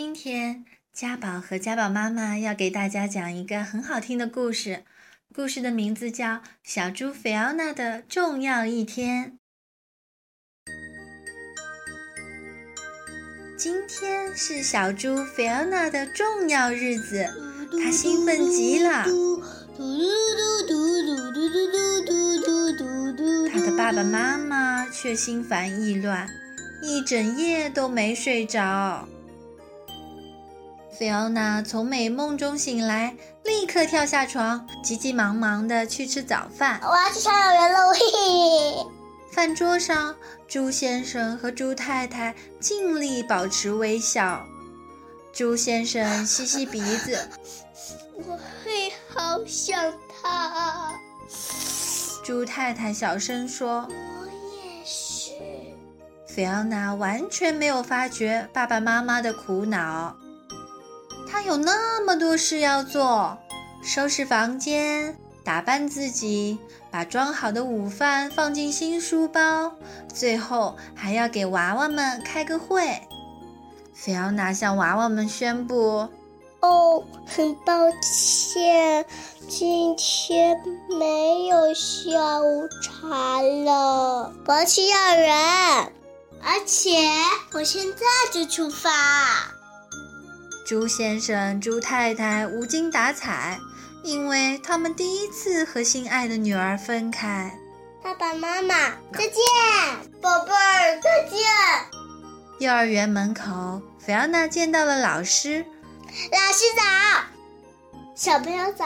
今天家宝和家宝妈妈要给大家讲一个很好听的故事，故事的名字叫《小猪菲奥娜的重要一天》。今天是小猪菲奥娜的重要日子，她兴奋极了。她的爸爸妈妈却心烦意乱，一整夜都没睡着。菲奥娜从美梦中醒来，立刻跳下床，急急忙忙地去吃早饭。我要去上幼儿园喽，嘿嘿。饭桌上，猪先生和猪太太尽力保持微笑。猪先生吸吸鼻子，我会好想他。猪太太小声说：“我也是。”菲奥娜完全没有发觉爸爸妈妈的苦恼。他有那么多事要做：收拾房间、打扮自己、把装好的午饭放进新书包，最后还要给娃娃们开个会。菲奥娜向娃娃们宣布：“哦，很抱歉，今天没有下午茶了，我要去幼儿园，而且我现在就出发。”猪先生、猪太太无精打采，因为他们第一次和心爱的女儿分开。爸爸妈妈再见，宝贝儿再见。幼儿园门口，菲奥娜见到了老师。老师早，小朋友早。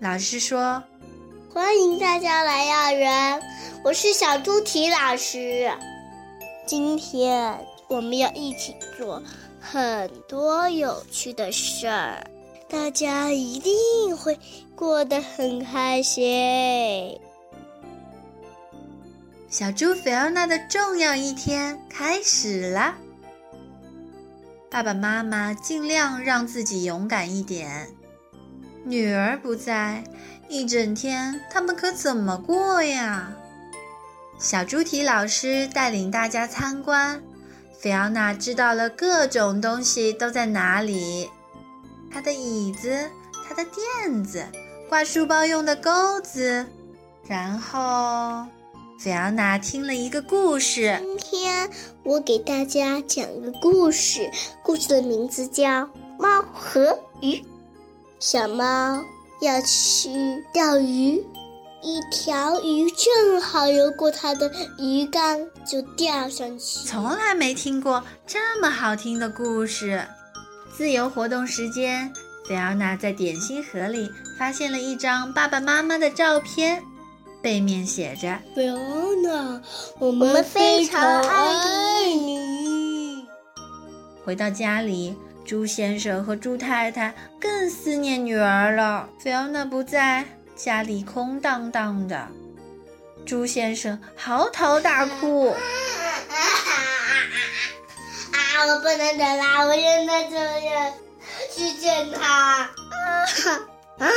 老师说：“欢迎大家来幼儿园，我是小猪蹄老师。今天我们要一起做。”很多有趣的事儿，大家一定会过得很开心。小猪菲奥娜的重要一天开始了。爸爸妈妈尽量让自己勇敢一点。女儿不在，一整天他们可怎么过呀？小猪蹄老师带领大家参观。菲奥娜知道了各种东西都在哪里：她的椅子、她的垫子、挂书包用的钩子。然后，菲奥娜听了一个故事。今天我给大家讲个故事，故事的名字叫《猫和鱼》。小猫要去钓鱼。一条鱼正好游过他的鱼缸，就钓上去。从来没听过这么好听的故事。自由活动时间，菲奥娜在点心盒里发现了一张爸爸妈妈的照片，背面写着：“菲奥娜，我们非常爱你。”回到家里，猪先生和猪太太更思念女儿了。菲奥娜不在。家里空荡荡的，猪先生嚎啕大哭。啊！我不能等啦！我现在就要去见他。啊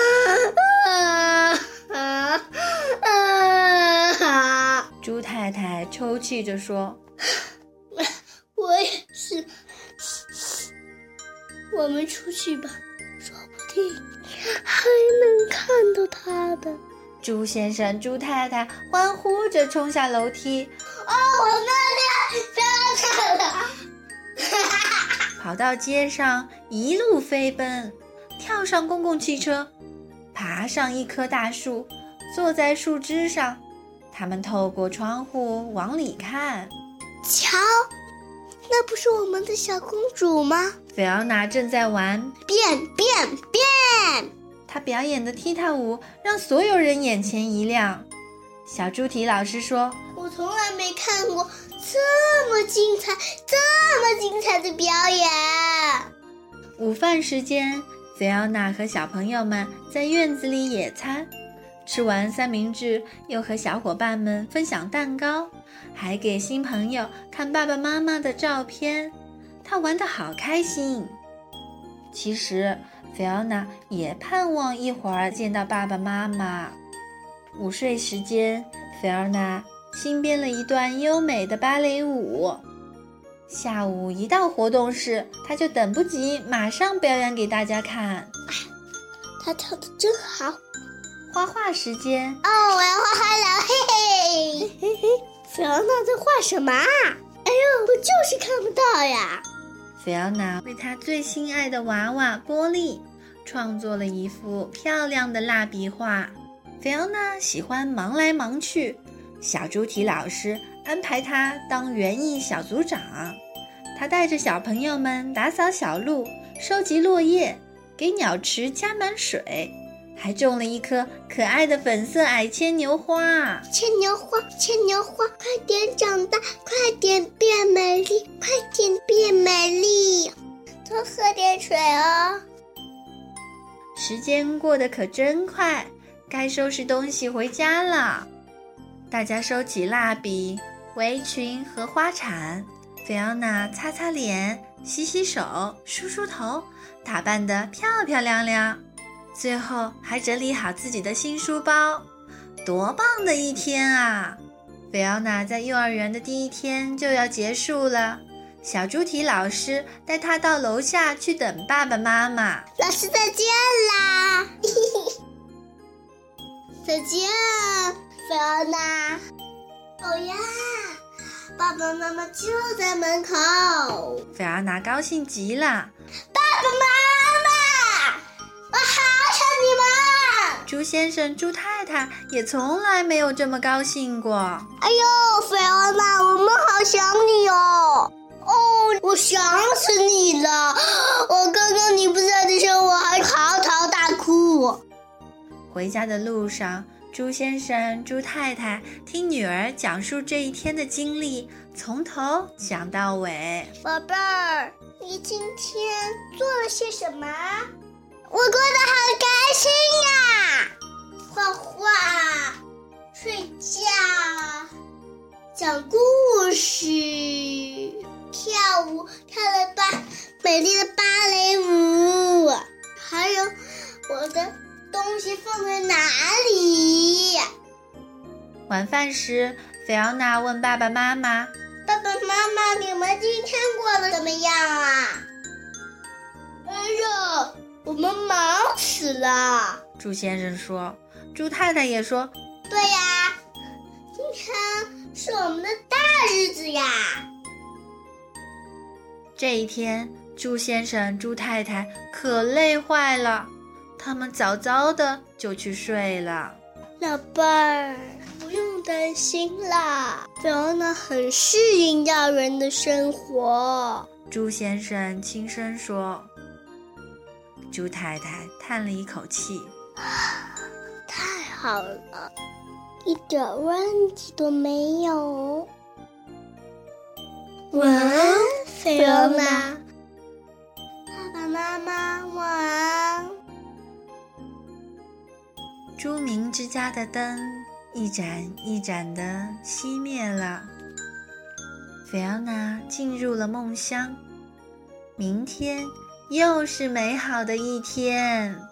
啊啊啊！猪太太抽泣着说：“我也是。我们出去吧，说不定。”还能看到他的猪先生、猪太太欢呼着冲下楼梯。哦，我们俩真的了！跑到街上，一路飞奔，跳上公共汽车，爬上一棵大树，坐在树枝上。他们透过窗户往里看，瞧，那不是我们的小公主吗？菲奥娜正在玩变变变，她表演的踢踏舞让所有人眼前一亮。小猪蹄老师说：“我从来没看过这么精彩、这么精彩的表演。”午饭时间，菲奥娜和小朋友们在院子里野餐，吃完三明治，又和小伙伴们分享蛋糕，还给新朋友看爸爸妈妈的照片。他玩得好开心。其实，菲奥娜也盼望一会儿见到爸爸妈妈。午睡时间，菲奥娜新编了一段优美的芭蕾舞。下午一到活动室，她就等不及，马上表演给大家看。她跳的真好。画画时间哦，我要画画了，嘿嘿嘿嘿。菲奥娜在画什么啊？哎呦，我就是看不到呀。菲奥娜为她最心爱的娃娃波利创作了一幅漂亮的蜡笔画。菲奥娜喜欢忙来忙去，小猪蹄老师安排她当园艺小组长，她带着小朋友们打扫小路、收集落叶，给鸟池加满水。还种了一棵可爱的粉色矮牵牛花。牵牛花，牵牛花，快点长大，快点变美丽，快点变美丽。多喝点水哦。时间过得可真快，该收拾东西回家了。大家收起蜡笔、围裙和花铲。菲奥娜擦擦脸、洗洗手、梳梳头，打扮得漂漂亮亮。最后还整理好自己的新书包，多棒的一天啊！菲奥娜在幼儿园的第一天就要结束了，小猪蹄老师带她到楼下去等爸爸妈妈。老师再见啦！再见，菲奥娜。哦呀，爸爸妈妈就在门口。菲奥娜高兴极了，爸爸妈妈，猪先生、猪太太也从来没有这么高兴过。哎呦，菲奥娜，我们好想你哦！哦，我想死你了！我刚刚你不在的时候，我还嚎啕大哭。回家的路上，猪先生、猪太太听女儿讲述这一天的经历，从头讲到尾。宝贝儿，你今天做了些什么？我过得好开心呀！画画、睡觉、讲故事、跳舞，跳了芭美丽的芭蕾舞。还有我的东西放在哪里？晚饭时，菲奥娜问爸爸妈妈：“爸爸妈妈，你们今天过得怎么样啊？”忙死了，猪先生说。猪太太也说：“对呀，今天是我们的大日子呀。”这一天，猪先生、猪太太可累坏了，他们早早的就去睡了。老伴儿，不用担心啦，菲奥娜很适应要人的生活。猪先生轻声说。猪太太叹了一口气：“太好了，一点问题都没有。”晚安，菲欧娜。爸爸妈妈晚安。朱明之家的灯一盏一盏的熄灭了，菲奥娜进入了梦乡。明天。又是美好的一天。